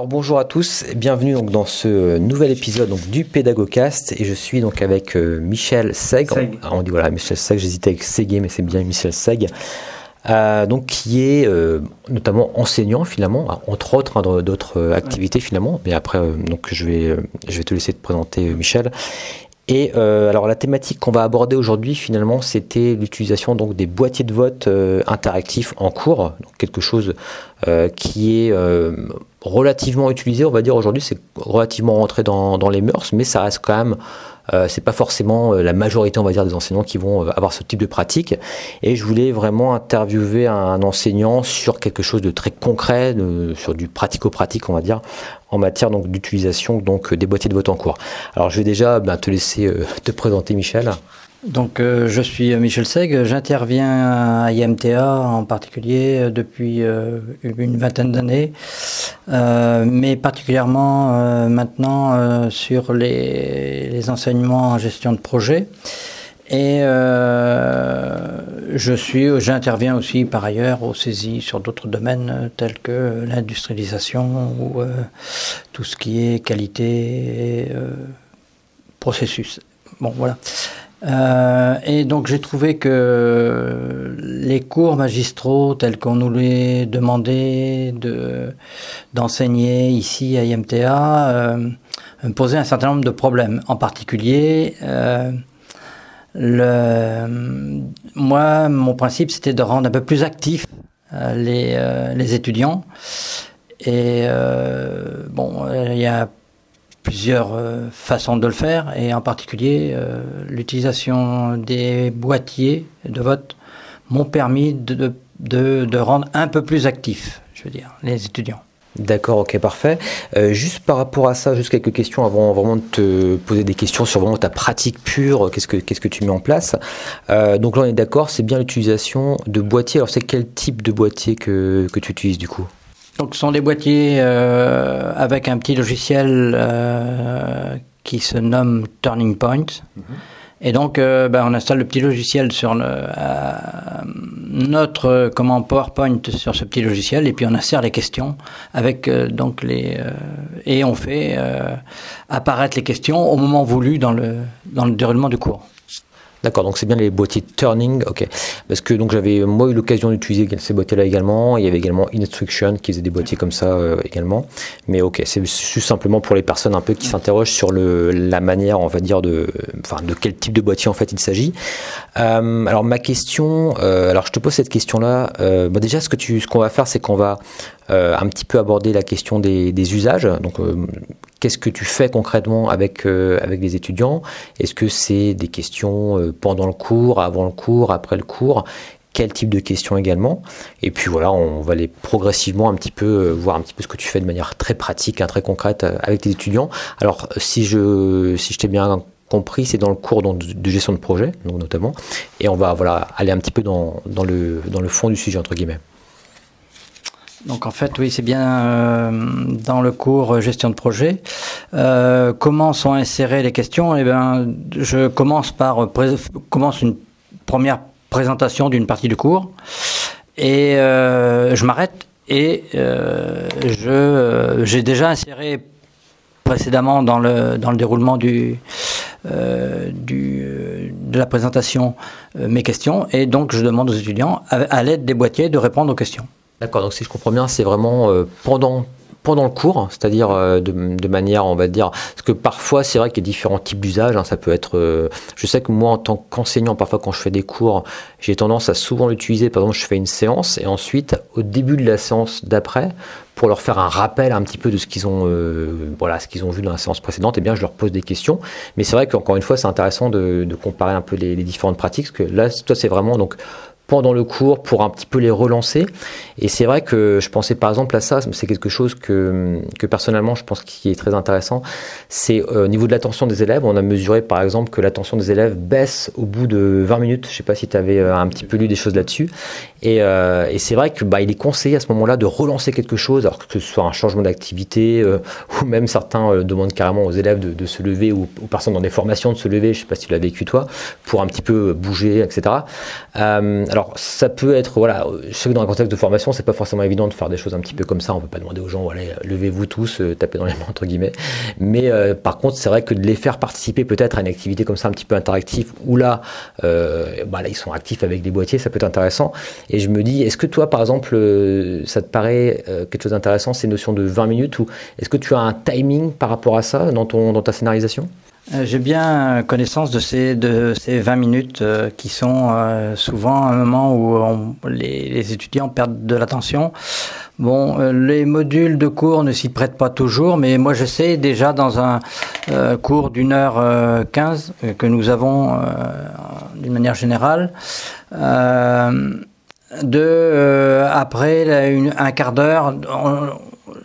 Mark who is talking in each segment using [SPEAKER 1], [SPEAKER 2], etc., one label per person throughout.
[SPEAKER 1] Alors bonjour à tous, bienvenue donc dans ce nouvel épisode donc, du Pédagogcast et je suis donc avec euh, Michel Seg. On, dit voilà Michel Seg, j'hésitais avec Segué mais c'est bien Michel Seg. Euh, donc qui est euh, notamment enseignant finalement, entre autres hein, d'autres activités finalement. Mais après donc je vais je vais te laisser te présenter Michel. Et alors la thématique qu'on va aborder aujourd'hui finalement c'était l'utilisation donc des boîtiers de vote interactifs en cours, donc quelque chose qui est relativement utilisé, on va dire aujourd'hui, c'est relativement rentré dans, les mœurs, mais ça reste quand même, euh, c'est pas forcément euh, la majorité, on va dire, des enseignants qui vont euh, avoir ce type de pratique. Et je voulais vraiment interviewer un, enseignant sur quelque chose de très concret, sur du pratico-pratique, on va dire, en matière donc d'utilisation donc des boîtiers de vote en cours. Alors je vais déjà ben, te laisser te présenter, Michel.
[SPEAKER 2] Donc, euh, je suis Michel Seg, j'interviens à IMTA en particulier euh, depuis euh, une vingtaine d'années, mais particulièrement maintenant sur les, enseignements en gestion de projet. Et je suis, j'interviens aussi par ailleurs au saisie sur d'autres domaines tels que l'industrialisation ou tout ce qui est qualité et processus. Bon, voilà. Euh, et donc j'ai trouvé que les cours magistraux tels qu'on nous les demandait de, d'enseigner ici à IMTA euh, posaient un certain nombre de problèmes. En particulier, euh, le, moi, mon principe, c'était de rendre un peu plus actifs les, les étudiants. Et bon, il y a plusieurs euh, façons de le faire et en particulier euh, l'utilisation des boîtiers de vote m'ont permis de, de, de, rendre un peu plus actifs, je veux dire, les étudiants.
[SPEAKER 1] D'accord, ok, parfait. Euh, juste par rapport à ça, juste quelques questions avant vraiment de te poser des questions sur vraiment ta pratique pure, qu'est-ce que, qu'est-ce que tu mets en place. Donc là, on est d'accord, c'est bien l'utilisation de boîtiers. Alors, c'est quel type de boîtier que, que tu utilises du coup?
[SPEAKER 2] Donc, ce sont des boîtiers euh, avec un petit logiciel euh, qui se nomme Turning Point. Mhm. Et donc, euh, ben, on installe le petit logiciel sur le, notre comment PowerPoint sur ce petit logiciel, et puis on insère les questions avec donc les et on fait apparaître les questions au moment voulu dans le dans le déroulement du cours.
[SPEAKER 1] D'accord, donc c'est bien les boîtiers turning, ok. Parce que donc j'avais moi eu l'occasion d'utiliser ces boîtiers-là également. Il y avait également Instruction qui faisait des boîtiers comme ça euh, également. Mais ok, c'est simplement pour les personnes un peu qui s'interrogent sur la manière, on va dire, de, enfin, de quel type de boîtier en fait il s'agit. Euh, alors ma question, euh, alors je te pose cette question-là. Bah déjà, ce que tu, ce qu'on va faire, c'est qu'on va un petit peu aborder la question des, usages. Donc qu'est-ce que tu fais concrètement avec, euh, avec les étudiants? Est-ce que c'est des questions euh, pendant le cours, avant le cours, après le cours? Quel type de questions également? Et puis voilà on va aller progressivement un petit peu euh, voir un petit peu ce que tu fais de manière très pratique hein, très concrète avec tes étudiants. Alors si je si je t'ai bien compris c'est dans le cours de, gestion de projet donc notamment. Et on va voilà aller un petit peu dans, dans le dans le fond du sujet entre guillemets
[SPEAKER 2] donc en fait, oui, c'est bien euh, dans le cours gestion de projet. Euh, comment sont insérées les questions? Eh bien, je commence par commence une première présentation d'une partie du cours et euh, je m'arrête et je j'ai déjà inséré précédemment dans le dans le déroulement du du, de la présentation mes questions et donc je demande aux étudiants à l'aide des boîtiers de répondre aux questions.
[SPEAKER 1] D'accord, donc si je comprends bien, c'est vraiment euh, pendant pendant le cours, c'est-à-dire euh, de, manière, on va dire, parce que parfois c'est vrai qu'il y a différents types d'usages. Hein, ça peut être, euh, je sais que moi en tant qu'enseignant, parfois quand je fais des cours, j'ai tendance à souvent l'utiliser. Par exemple, je fais une séance et ensuite au début de la séance d'après, pour leur faire un rappel un petit peu de ce qu'ils ont, voilà, ce ont vu dans la séance précédente, et eh bien je leur pose des questions. Mais c'est vrai qu'encore une fois, c'est intéressant de, de, comparer un peu les, les différentes pratiques, parce que là, toi, c'est vraiment donc pendant le cours pour un petit peu les relancer. Et c'est vrai que je pensais par exemple à ça, c'est quelque chose que, que personnellement je pense qui est très intéressant. C'est euh, au niveau de l'attention des élèves, on a mesuré par exemple que l'attention des élèves baisse au bout de 20 minutes. Je sais pas si tu avais euh, un petit peu lu des choses là-dessus. Et, euh, et c'est vrai que bah, il est conseillé à ce moment-là de relancer quelque chose, alors que ce soit un changement d'activité ou même certains demandent carrément aux élèves de, de se lever ou aux personnes dans des formations de se lever. Je sais pas si tu l'as vécu toi, pour un petit peu bouger, etc. alors alors ça peut être, voilà, je sais que dans un contexte de formation, c'est pas forcément évident de faire des choses un petit peu comme ça. On peut pas demander aux gens, voilà, levez-vous tous, euh, tapez dans les mains entre guillemets. Mais euh, par contre, c'est vrai que de les faire participer peut-être à une activité comme ça, un petit peu interactive, où là, euh, bah là, ils sont actifs avec des boîtiers, ça peut être intéressant. Et je me dis, est-ce que toi, par exemple, ça te paraît quelque chose d'intéressant ces notions de 20 minutes, ou est-ce que tu as un timing par rapport à ça dans ton dans ta scénarisation?
[SPEAKER 2] euh, j'ai bien connaissance de ces, de ces 20 minutes euh, qui sont euh, souvent un moment où les, étudiants perdent de l'attention. Bon, les modules de cours ne s'y prêtent pas toujours, mais moi je sais déjà dans un cours d'une heure quinze que nous avons d'une manière générale, de après un quart d'heure,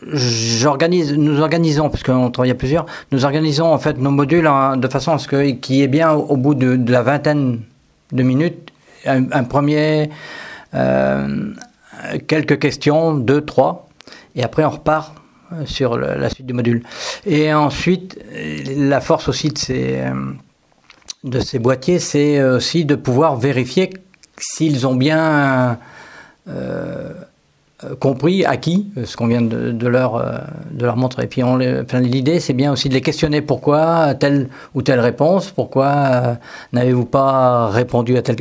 [SPEAKER 2] nous organisons, parce qu'on travaille à plusieurs, nous organisons en fait nos modules de façon à ce qu'il y ait bien au, bout de, la vingtaine de minutes un, premier, euh, quelques questions, deux, trois, et après on repart euh, sur la suite du module. Et ensuite, la force aussi de ces, euh, boîtiers, c'est aussi de pouvoir vérifier s'ils ont bien euh, compris, acquis, euh, ce qu'on vient de, leur, euh, de leur montrer. Et puis l'idée, c'est bien aussi de les questionner pourquoi telle ou telle réponse, pourquoi n'avez-vous pas répondu à telle...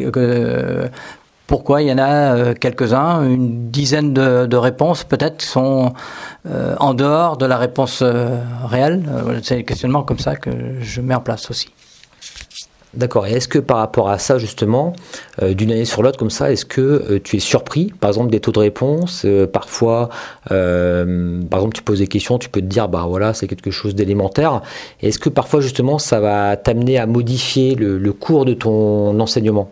[SPEAKER 2] pourquoi il y en a quelques-uns, une dizaine de, réponses peut-être sont en dehors de la réponse réelle. c'est des questionnements comme ça que je mets en place aussi.
[SPEAKER 1] D'accord. Et est-ce que par rapport à ça, justement, euh, d'une année sur l'autre, comme ça, est-ce que euh, tu es surpris, par exemple, des taux de réponse euh, Parfois, par exemple, tu poses des questions, tu peux te dire, bah voilà, c'est quelque chose d'élémentaire. Est-ce que parfois, justement, ça va t'amener à modifier le, cours de ton enseignement?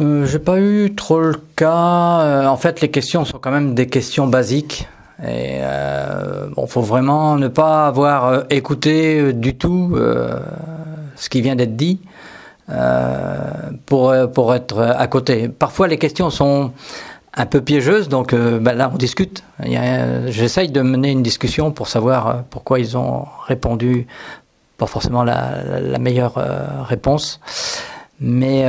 [SPEAKER 2] J'ai pas eu trop le cas. en fait, les questions sont quand même des questions basiques. Et bon, faut vraiment ne pas avoir écouté du tout ce qui vient d'être dit. Euh, pour, pour être à côté. Parfois, les questions sont un peu piégeuses, donc euh, ben là, on discute. J'essaye de mener une discussion pour savoir euh, pourquoi ils ont répondu, pas forcément la, meilleure réponse. Mais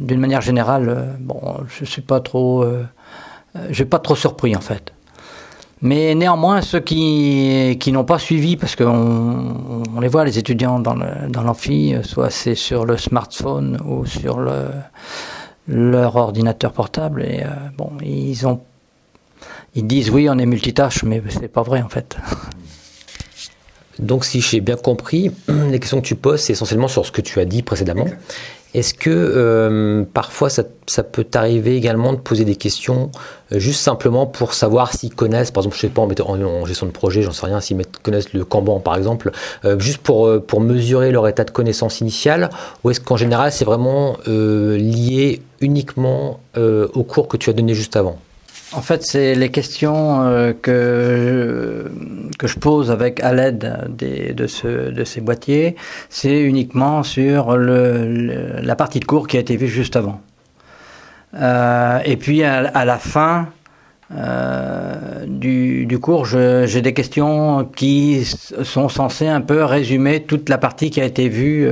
[SPEAKER 2] d'une manière générale, bon, je suis pas trop, suis pas trop surpris en fait. Mais néanmoins, ceux qui, qui n'ont pas suivi, parce qu'on on les voit, les étudiants dans l'amphi, soit c'est sur le smartphone ou sur le, leur ordinateur portable, et euh, bon, ils ont, ils disent oui, on est multitâche, mais c'est pas vrai en fait.
[SPEAKER 1] Donc, si j'ai bien compris, les questions que tu poses, c'est essentiellement sur ce que tu as dit précédemment. Est-ce que euh, parfois ça, peut t'arriver également de poser des questions euh, juste simplement pour savoir s'ils connaissent, par exemple, je sais pas, en, gestion de projet, j'en sais rien, s'ils connaissent le Kanban par exemple, euh, juste pour, pour mesurer leur état de connaissance initiale, ou est-ce qu'en général c'est vraiment lié uniquement au cours que tu as donné juste avant?
[SPEAKER 2] En fait, c'est les questions euh, que, que je pose avec à l'aide de, de ces boîtiers, c'est uniquement sur le, la partie de cours qui a été vue juste avant. Euh, et puis à, la fin euh, du, du, cours, j'ai des questions qui sont censées un peu résumer toute la partie qui a été vue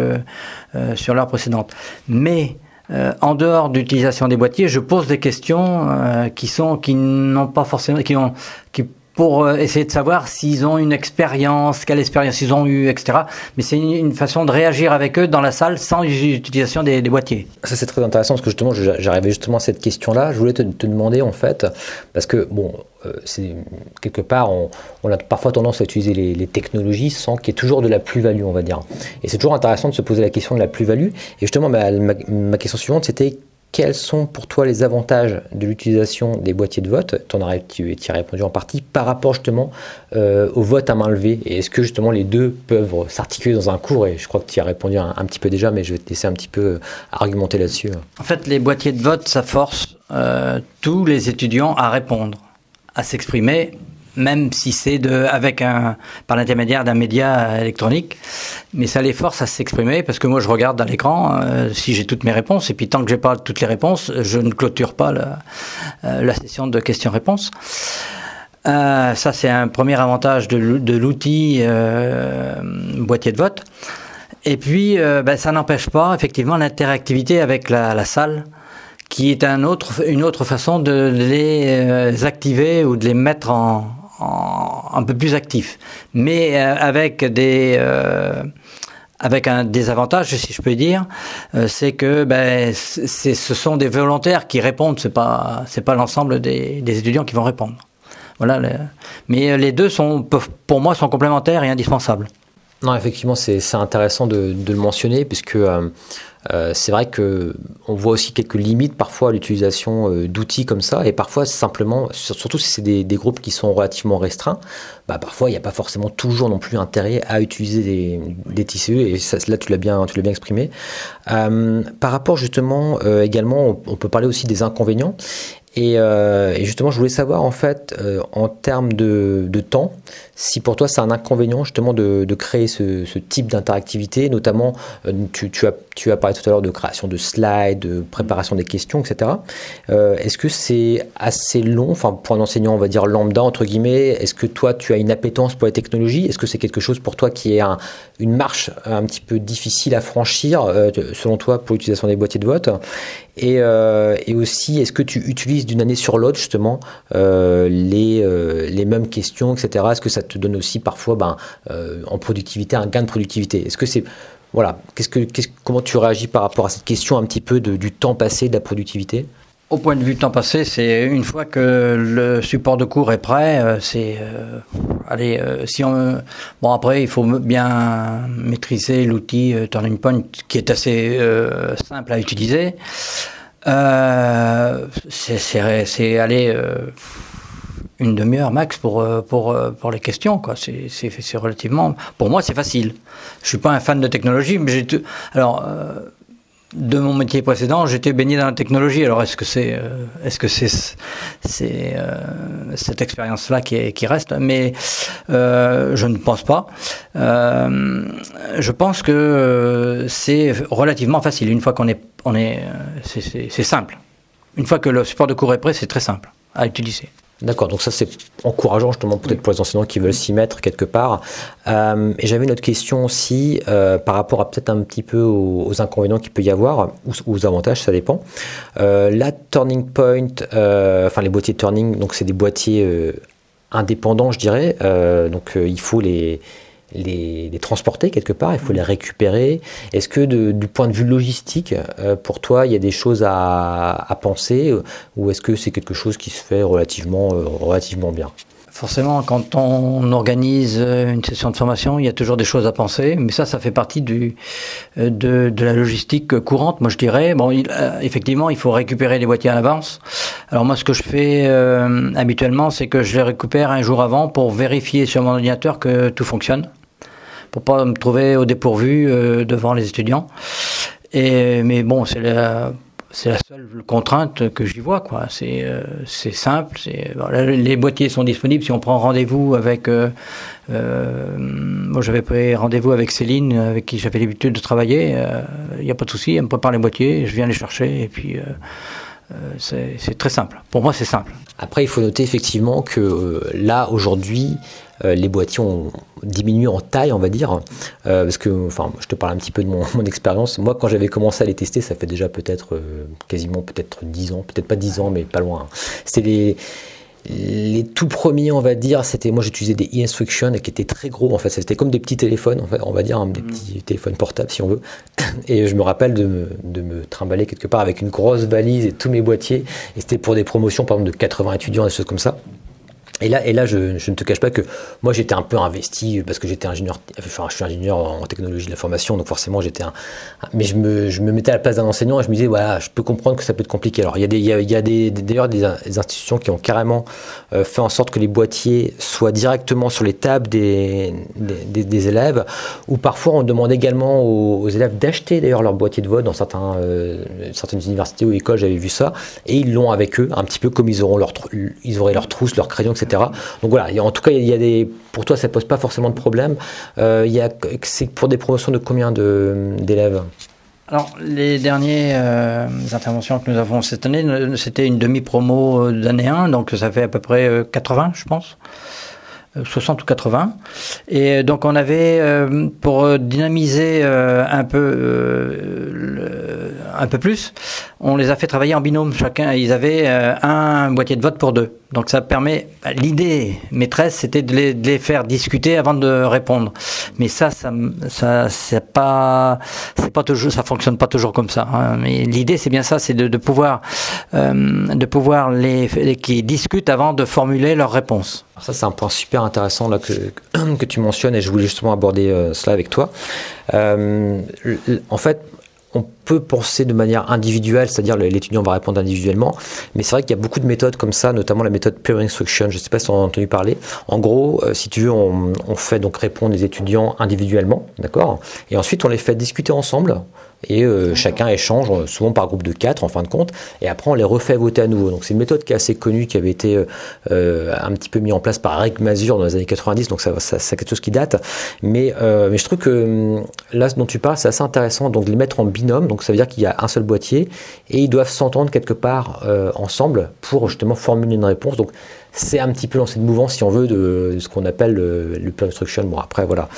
[SPEAKER 2] sur l'heure précédente. Mais euh, en dehors d'utilisation des boîtiers, je pose des questions euh, qui sont qui n'ont pas forcément qui ont qui pour euh, essayer de savoir s'ils ont une expérience, quelle expérience ils ont eu, etc. Mais c'est une, façon de réagir avec eux dans la salle sans l'utilisation des, boîtiers.
[SPEAKER 1] Ça c'est très intéressant parce que justement j'arrivais justement à cette question-là. Je voulais te, demander en fait, parce que bon, euh, c'est quelque part on, a parfois tendance à utiliser les, technologies sans qu'il y ait toujours de la plus-value, on va dire. Et c'est toujours intéressant de se poser la question de la plus-value. Et justement ma question suivante c'était quels sont pour toi les avantages de l'utilisation des boîtiers de vote? Tu en as tu, y as répondu en partie par rapport justement euh, au vote à main levée. Et est-ce que justement les deux peuvent s'articuler dans un cours? Et je crois que tu as répondu un, petit peu déjà, mais je vais te laisser un petit peu euh, argumenter là-dessus.
[SPEAKER 2] En fait, les boîtiers de vote, ça force euh, tous les étudiants à répondre, à s'exprimer même si c'est de, avec un, par l'intermédiaire d'un média électronique, mais ça les force à s'exprimer parce que moi je regarde dans l'écran euh, si j'ai toutes mes réponses et puis tant que j'ai pas toutes les réponses, je ne clôture pas la, euh, la session de questions-réponses. Euh, ça c'est un premier avantage de, l'outil euh, boîtier de vote. Et puis ben, ça n'empêche pas effectivement l'interactivité avec la, la salle qui est un autre, une autre façon de les activer ou de les mettre en, un peu plus actif, mais euh, avec des euh, avec un désavantage, si je peux dire, euh, c'est que ben, ce sont des volontaires qui répondent, c'est pas c'est pas l'ensemble des, étudiants qui vont répondre. Voilà, mais les deux sont pour moi sont complémentaires et indispensables.
[SPEAKER 1] Non, effectivement, c'est, c'est intéressant de, le mentionner puisque c'est vrai que on voit aussi quelques limites parfois à l'utilisation euh, d'outils comme ça, et parfois simplement, surtout si c'est des, groupes qui sont relativement restreints, bah parfois il n'y a pas forcément toujours non plus intérêt à utiliser des, des TCE, et ça, là tu l'as bien, tu l'as bien exprimé. Euh, par rapport justement également, on, peut parler aussi des inconvénients. Et, justement, je voulais savoir en fait, en termes de, temps, si pour toi c'est un inconvénient justement de, créer ce, type d'interactivité, notamment tu, tu, as, parlé tout à l'heure de création de slides, de préparation des questions, etc. Euh, est-ce que c'est assez long, enfin pour un enseignant on va dire lambda entre guillemets, est-ce que toi tu as une appétence pour la technologie? Est-ce que c'est quelque chose pour toi qui est un, une marche un petit peu difficile à franchir euh, selon toi pour l'utilisation des boîtiers de vote? Et, euh, et, aussi, est-ce que tu utilises d'une année sur l'autre justement euh, les, euh, les mêmes questions, etc. Est-ce que ça te donne aussi parfois ben, euh, en productivité un gain de productivité Est-ce que c'est voilà, qu'est-ce que, comment tu réagis par rapport à cette question un petit peu du temps passé, de la productivité?
[SPEAKER 2] Au point de vue temps passé, c'est une fois que le support de cours est prêt, euh, c'est euh, allez, euh, si on bon après il faut bien maîtriser l'outil Turning Point qui est assez simple à utiliser. c'est aller une demi-heure max pour, euh, pour, euh, pour les questions. Quoi. C'est, c'est, relativement. Pour moi, c'est facile. Je suis pas un fan de technologie, mais j'ai. Alors. Euh, de mon métier précédent, j'étais baigné dans la technologie. Alors, est-ce que c'est, est-ce que c'est, c'est cette expérience-là qui, qui reste? Mais je ne pense pas. je pense que c'est relativement facile. Une fois qu'on est, on est, c'est, c'est simple. Une fois que le support de cours est prêt, c'est très simple à utiliser.
[SPEAKER 1] D'accord, donc ça c'est encourageant justement peut-être pour les enseignants qui veulent s'y mettre quelque part. Euh, et j'avais une autre question aussi euh, par rapport à peut-être un petit peu aux, inconvénients qu'il peut y avoir ou aux avantages, ça dépend. Euh, la Turning Point, enfin les boîtiers Turning, donc c'est des boîtiers indépendants, je dirais. donc il faut les les, transporter quelque part, il faut les récupérer. Est-ce que du point de vue logistique, euh, pour toi, il y a des choses à, penser euh, ou est-ce que c'est quelque chose qui se fait relativement, euh, relativement bien?
[SPEAKER 2] Forcément, quand on organise une session de formation, il y a toujours des choses à penser, mais ça, ça fait partie de, la logistique courante, moi je dirais. Bon, effectivement, il faut récupérer les boîtiers à l'avance. Alors moi, ce que je fais habituellement, c'est que je les récupère un jour avant pour vérifier sur mon ordinateur que tout fonctionne pour pas me trouver au dépourvu euh, devant les étudiants. Et, mais bon, c'est la, c'est la seule contrainte que j'y vois. Quoi. C'est, euh, c'est simple. Les boîtiers sont disponibles. Si on prend rendez-vous avec... Euh, moi, j'avais pris rendez-vous avec Céline, avec qui j'avais l'habitude de travailler. Il n'y a pas de souci. Elle me prépare les boîtiers, je viens les chercher. Et puis... c'est, très simple. Pour moi, c'est simple.
[SPEAKER 1] Après, il faut noter effectivement que là, aujourd'hui, les boîtiers ont diminué en taille, on va dire, euh, parce que, enfin, je te parle un petit peu de mon, expérience. Moi, quand j'avais commencé à les tester, ça fait déjà peut-être euh, quasiment peut-être 10 ans, peut-être pas 10 ans, mais pas loin. C'était les les tout premiers, on va dire, c'était moi j'utilisais des e-instructions qui étaient très gros en fait, c'était comme des petits téléphones, en fait, on va dire, hein, des mm. petits téléphones portables si on veut. Et je me rappelle de me, de me, trimballer quelque part avec une grosse valise et tous mes boîtiers. Et c'était pour des promotions par exemple de 80 étudiants, des choses comme ça. Et là, et là je, ne te cache pas que moi j'étais un peu investi parce que j'étais ingénieur, enfin je suis ingénieur en technologie de l'information, donc forcément j'étais un. Mais je me, mettais à la place d'un enseignant et je me disais, voilà, je peux comprendre que ça peut être compliqué. Alors il y a, des, a, des, d'ailleurs des, institutions qui ont carrément euh, fait en sorte que les boîtiers soient directement sur les tables des, des, des élèves, ou parfois on demande également aux, élèves d'acheter d'ailleurs leur boîtier de vote dans euh, certaines universités ou écoles, j'avais vu ça, et ils l'ont avec eux, un petit peu comme ils, auront leur, ils auraient leur trousse, leur crayon, etc. Donc voilà, en tout cas, y a des, pour toi, ça ne pose pas forcément de problème. Euh, c'est pour des promotions de combien d'élèves?
[SPEAKER 2] Alors, les dernières euh, interventions que nous avons cette année, c'était une demi-promo d'année 1, donc ça fait à peu près 80, euh, je pense. 60 ou 80. Et donc on avait, pour dynamiser un peu, un peu plus, on les a fait travailler en binôme chacun. Ils avaient un boîtier de vote pour deux. Donc ça permet. L'idée maîtresse, c'était de les, faire discuter avant de répondre. Mais ça, ça, ça c'est pas, c'est pas toujours, ça fonctionne pas toujours comme ça. Hein. Mais l'idée, c'est bien ça, c'est de, pouvoir, euh, de pouvoir les, qui discutent avant de formuler leurs réponses.
[SPEAKER 1] ça, c'est un point super intéressant là que, que tu mentionnes et je voulais justement aborder euh, cela avec toi. Euh, en fait, on peut penser de manière individuelle, c'est-à-dire l'étudiant va répondre individuellement, mais c'est vrai qu'il y a beaucoup de méthodes comme ça, notamment la méthode peer instruction, je ne sais pas si on a entendu parler. En gros, euh, si tu veux, on, on, fait donc répondre les étudiants individuellement, d'accord? Et ensuite, on les fait discuter ensemble et euh, chacun échange, euh, souvent par groupe de quatre en fin de compte, et après on les refait voter à nouveau. Donc c'est une méthode qui est assez connue, qui avait été euh, un petit peu mise en place par Rick Mazur dans les années 90, donc ça, c'est quelque chose qui date. Mais, mais je trouve que hum, là, ce dont tu parles, c'est assez intéressant, donc de les mettre en binôme, donc ça veut dire qu'il y a un seul boîtier, et ils doivent s'entendre quelque part ensemble pour justement formuler une réponse. Donc c'est un petit peu dans cette mouvance, si on veut, de, ce qu'on appelle le, plan instruction. Bon, après, voilà,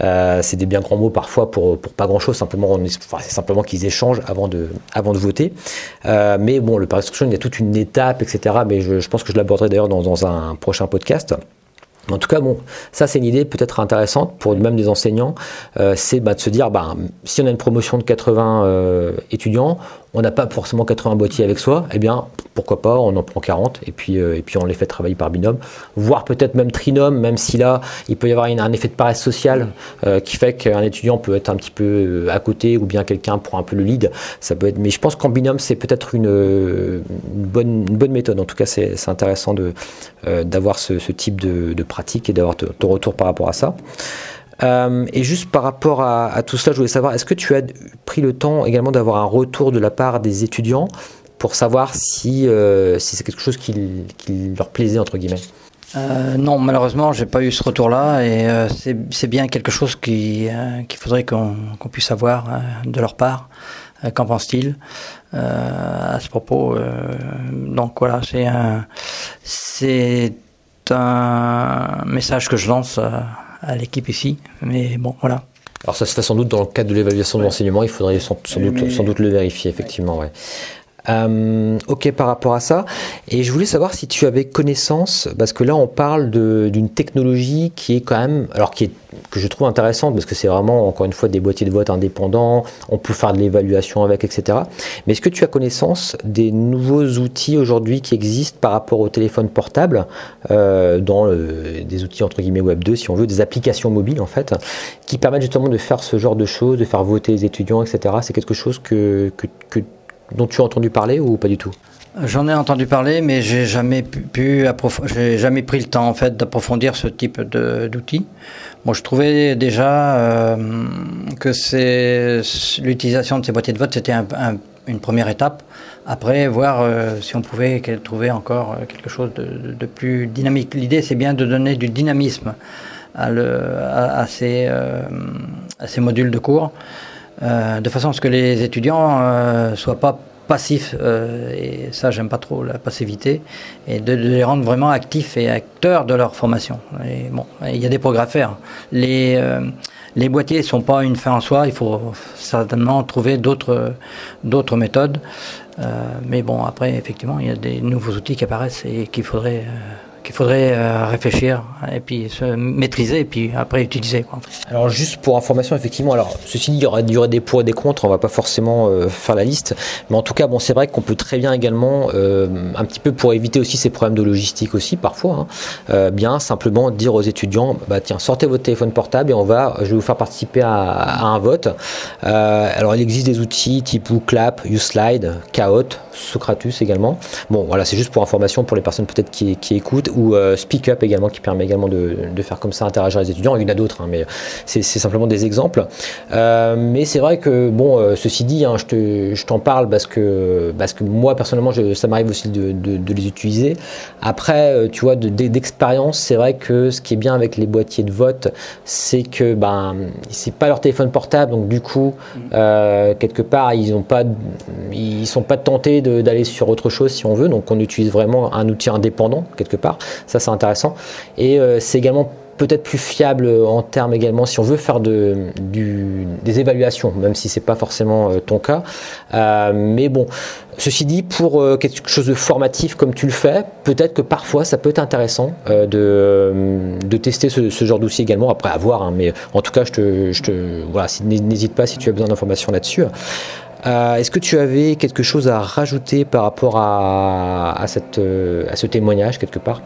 [SPEAKER 1] euh, c'est des bien grands mots parfois pour, pas grand-chose, simplement, c'est simplement qu'ils échangent avant de, voter. Euh, mais bon, le plan instruction, il y a toute une étape, etc. Mais je, pense que je l'aborderai d'ailleurs dans, un prochain podcast. En tout cas, bon, ça c'est une idée peut-être intéressante pour même des enseignants, euh, c'est bah, de se dire, bah, si on a une promotion de 80 euh, étudiants, on n'a pas forcément 80 boîtiers avec soi, eh bien pourquoi pas, on en prend 40 et puis, euh, et puis on les fait travailler par binôme, voire peut-être même trinôme, même si là il peut y avoir un effet de paresse sociale qui fait qu'un étudiant peut être un petit peu à côté ou bien quelqu'un prend un peu le lead. Ça peut être, mais je pense qu'en binôme c'est peut-être une, bonne, méthode. En tout cas, c'est intéressant d'avoir ce, ce, type de, de pratique et d'avoir ton retour par rapport à ça. Euh, et juste par rapport à, tout cela, je voulais savoir, est-ce que tu as pris le temps également d'avoir un retour de la part des étudiants pour savoir si, euh, c'est quelque chose qui, leur plaisait, entre guillemets?
[SPEAKER 2] Euh, non, malheureusement, j'ai pas eu ce retour-là et c'est bien quelque chose qu'il faudrait qu'on puisse avoir de leur part. Qu'en pense-t-il? À ce propos Donc voilà, c'est un, c'est un message que je lance à, l'équipe ici. Mais bon, voilà.
[SPEAKER 1] Alors ça se fait sans doute dans le cadre de l'évaluation de l'enseignement, il faudrait sans, doute, sans, doute, le vérifier, effectivement. Ouais. Euh, ok par rapport à ça. Et je voulais savoir si tu avais connaissance, parce que là on parle d'une technologie qui est quand même, alors qui est, que je trouve intéressante, parce que c'est vraiment encore une fois des boîtiers de vote indépendants, on peut faire de l'évaluation avec, etc. Mais est-ce que tu as connaissance des nouveaux outils aujourd'hui qui existent par rapport au téléphone portable, euh, dans des outils entre guillemets Web 2 si on veut, des applications mobiles en fait, qui permettent justement de faire ce genre de choses, de faire voter les étudiants, etc. C'est quelque chose que, que, que dont tu as entendu parler ou pas du tout
[SPEAKER 2] J'en ai entendu parler, mais j'ai jamais pu, j'ai jamais pris le temps en fait d'approfondir ce type d'outils. Moi, je trouvais déjà euh, que c'est l'utilisation de ces boîtiers de vote, c'était une première étape. Après, voir euh, si on pouvait trouver encore euh, quelque chose de, plus dynamique. L'idée, c'est bien de donner du dynamisme à, ces modules de cours. Euh, de façon à ce que les étudiants ne euh, soient pas passifs, euh, et ça j'aime pas trop la passivité, et de, les rendre vraiment actifs et acteurs de leur formation. Et bon, il y a des progrès à faire. Les, boîtiers ne sont pas une fin en soi, il faut certainement trouver d'autres méthodes. mais bon, après, effectivement, il y a des nouveaux outils qui apparaissent et qu'il faudrait, qu'il faudrait euh, réfléchir et puis se maîtriser et puis après utiliser.
[SPEAKER 1] Alors juste pour information, effectivement, alors ceci dit, il y aurait, des pour et des contre, on va pas forcément euh, faire la liste, mais en tout cas, bon, c'est vrai qu'on peut très bien également, euh, un petit peu pour éviter aussi ces problèmes de logistique aussi parfois, hein, bien simplement dire aux étudiants, bah tiens, sortez votre téléphone portable et on va, je vais vous faire participer à, un vote. alors il existe des outils type WooClap, USlide, Kahoot, Socratus également. Bon, voilà, c'est juste pour information pour les personnes peut-être qui écoutent ou euh, Speak Up également qui permet également de, de, faire comme ça interagir les étudiants. Il y en a d'autres, hein, mais c'est simplement des exemples. Euh, mais c'est vrai que bon, euh, ceci dit, hein, je t'en parle parce que parce que moi personnellement, je, ça m'arrive aussi de, de, de, les utiliser. Après, euh, tu vois, d'expérience, c'est vrai que ce qui est bien avec les boîtiers de vote, c'est que ben c'est pas leur téléphone portable, donc du coup, euh, quelque part, ils ont pas, ils sont pas tentés d'aller sur autre chose si on veut. Donc on utilise vraiment un outil indépendant quelque part. Ça, c'est intéressant. Et euh, c'est également peut-être plus fiable en termes également si on veut faire de, des évaluations, même si c'est pas forcément euh, ton cas. Euh, mais bon, ceci dit, pour euh, quelque chose de formatif comme tu le fais, peut-être que parfois ça peut être intéressant euh, de, de, tester ce, ce genre d'outil également. Après, à voir, hein, mais en tout cas, je te, je te voilà, n'hésite pas si tu as besoin d'informations là-dessus. Euh, Est-ce que tu avais quelque chose à rajouter par rapport à, à, à ce témoignage quelque part?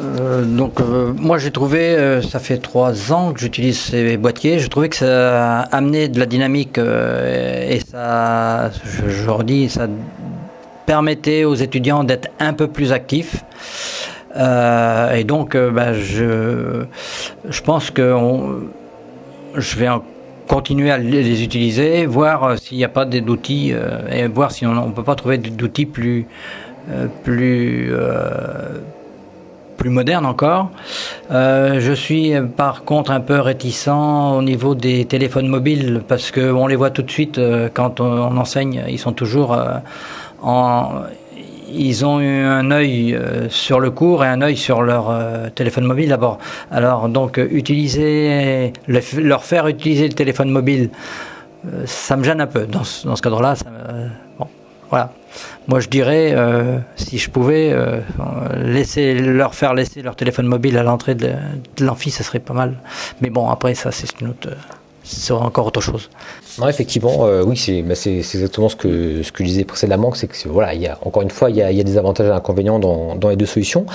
[SPEAKER 2] Euh, donc euh, moi j'ai trouvé, euh, ça fait trois ans que j'utilise ces boîtiers, je trouvais que ça a amené de la dynamique et ça, je, redis, ça permettait aux étudiants d'être un peu plus actifs. et donc bah, je, pense que je vais en continuer à les utiliser, voir s'il n'y a pas d'outils et voir si on ne peut pas trouver d'outils plus, plus plus moderne encore. Euh, je suis par contre un peu réticent au niveau des téléphones mobiles parce qu'on les voit tout de suite euh, quand on, enseigne, ils sont toujours euh, en... Ils ont eu un œil euh, sur le cours et un œil sur leur euh, téléphone mobile d'abord. Alors donc utiliser, le, leur faire utiliser le téléphone mobile, ça me gêne un peu dans ce, cadre-là. Bon, voilà. Moi, je dirais, euh, si je pouvais euh, laisser leur faire laisser leur téléphone mobile à l'entrée de, de l'amphi, ça serait pas mal. Mais bon, après, ça, c'est une autre, c'est encore autre chose.
[SPEAKER 1] Non, effectivement, euh, oui, c'est bah exactement ce que, ce que je disais précédemment, c'est que voilà, encore une fois, il y a, des avantages et inconvénients dans, dans les deux solutions.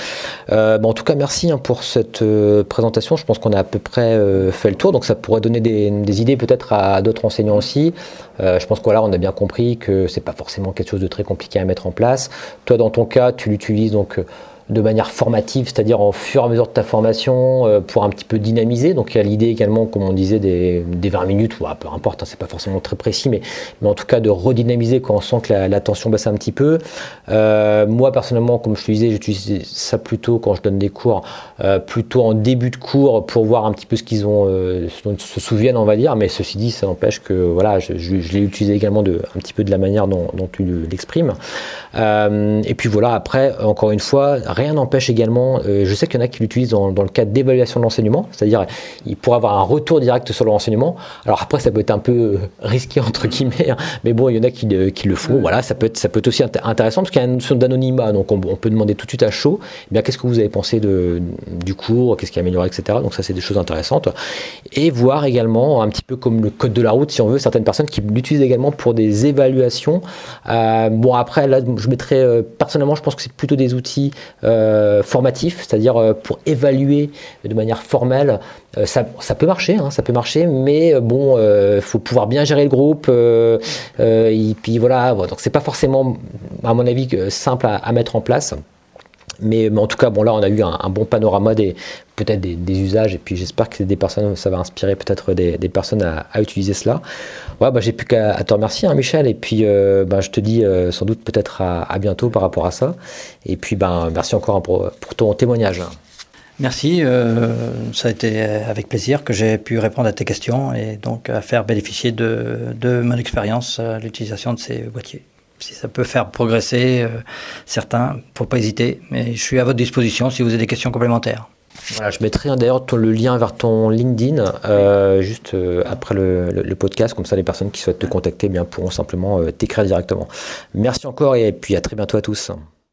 [SPEAKER 1] Euh, bah, en tout cas, merci hein, pour cette euh, présentation. Je pense qu'on a à peu près euh, fait le tour, donc ça pourrait donner des, idées peut-être à d'autres enseignants aussi. Je pense que voilà, on a bien compris que c'est pas forcément quelque chose de très compliqué à mettre en place. Toi, dans ton cas, tu l'utilises donc de manière formative, c'est-à-dire en fur et à mesure de ta formation, euh, pour un petit peu dynamiser. Donc il y a l'idée également, comme on disait, des, des 20 minutes, ou ah, peu importe, hein, c'est pas forcément très précis, mais, mais en tout cas de redynamiser quand on sent que la, tension baisse un petit peu. Euh, moi personnellement, comme je te disais, j'utilise ça plutôt quand je donne des cours, euh, plutôt en début de cours pour voir un petit peu ce qu'ils ont, dont ils se souviennent, on va dire. Mais ceci dit, ça n'empêche que voilà, je, l'ai utilisé également de, un petit peu de la manière dont, tu l'exprimes. Et puis voilà, après, encore une fois, rien n'empêche également, euh, je sais qu'il y en a qui l'utilisent dans, dans, le cadre d'évaluation de l'enseignement, c'est-à-dire ils pourraient avoir un retour direct sur leur enseignement. Alors après, ça peut être un peu euh, risqué entre guillemets, hein, mais bon, il y en a qui, qui le font. Voilà, ça peut être, ça peut être aussi intéressant parce qu'il y a une notion d'anonymat, donc on, on, peut demander tout de suite à chaud, eh bien qu'est-ce que vous avez pensé de, du cours, qu'est-ce qui a amélioré, etc. Donc ça, c'est des choses intéressantes. Et voir également un petit peu comme le code de la route, si on veut, certaines personnes qui l'utilisent également pour des évaluations. Euh, bon après, là, je mettrais euh, personnellement, je pense que c'est plutôt des outils euh, formatifs, c'est-à-dire euh, pour évaluer de manière formelle. Euh, ça, peut marcher, hein, ça peut marcher, mais bon, il faut pouvoir bien gérer le groupe. et puis voilà, donc c'est pas forcément, à mon avis, simple à mettre en place. Mais, en tout cas, bon là, on a eu un, bon panorama des peut-être des, usages, et puis j'espère que des personnes, ça va inspirer peut-être des, personnes à, utiliser cela. Ouais, bah, j'ai plus qu'à te remercier, hein, Michel, et puis euh, bah, je te dis euh, sans doute peut-être à, bientôt par rapport à ça. Et puis, ben, merci encore pour, ton témoignage.
[SPEAKER 2] Merci, euh, ça a été avec plaisir que j'ai pu répondre à tes questions et donc à faire bénéficier de, de mon expérience l'utilisation de ces boîtiers si ça peut faire progresser euh, certains, faut pas hésiter. Mais je suis à votre disposition si vous avez des questions complémentaires.
[SPEAKER 1] Voilà, je mettrai d'ailleurs le lien vers ton LinkedIn euh, juste euh, après le, podcast, comme ça les personnes qui souhaitent te contacter eh bien, pourront simplement euh, t'écrire directement. Merci encore et puis à très bientôt à tous.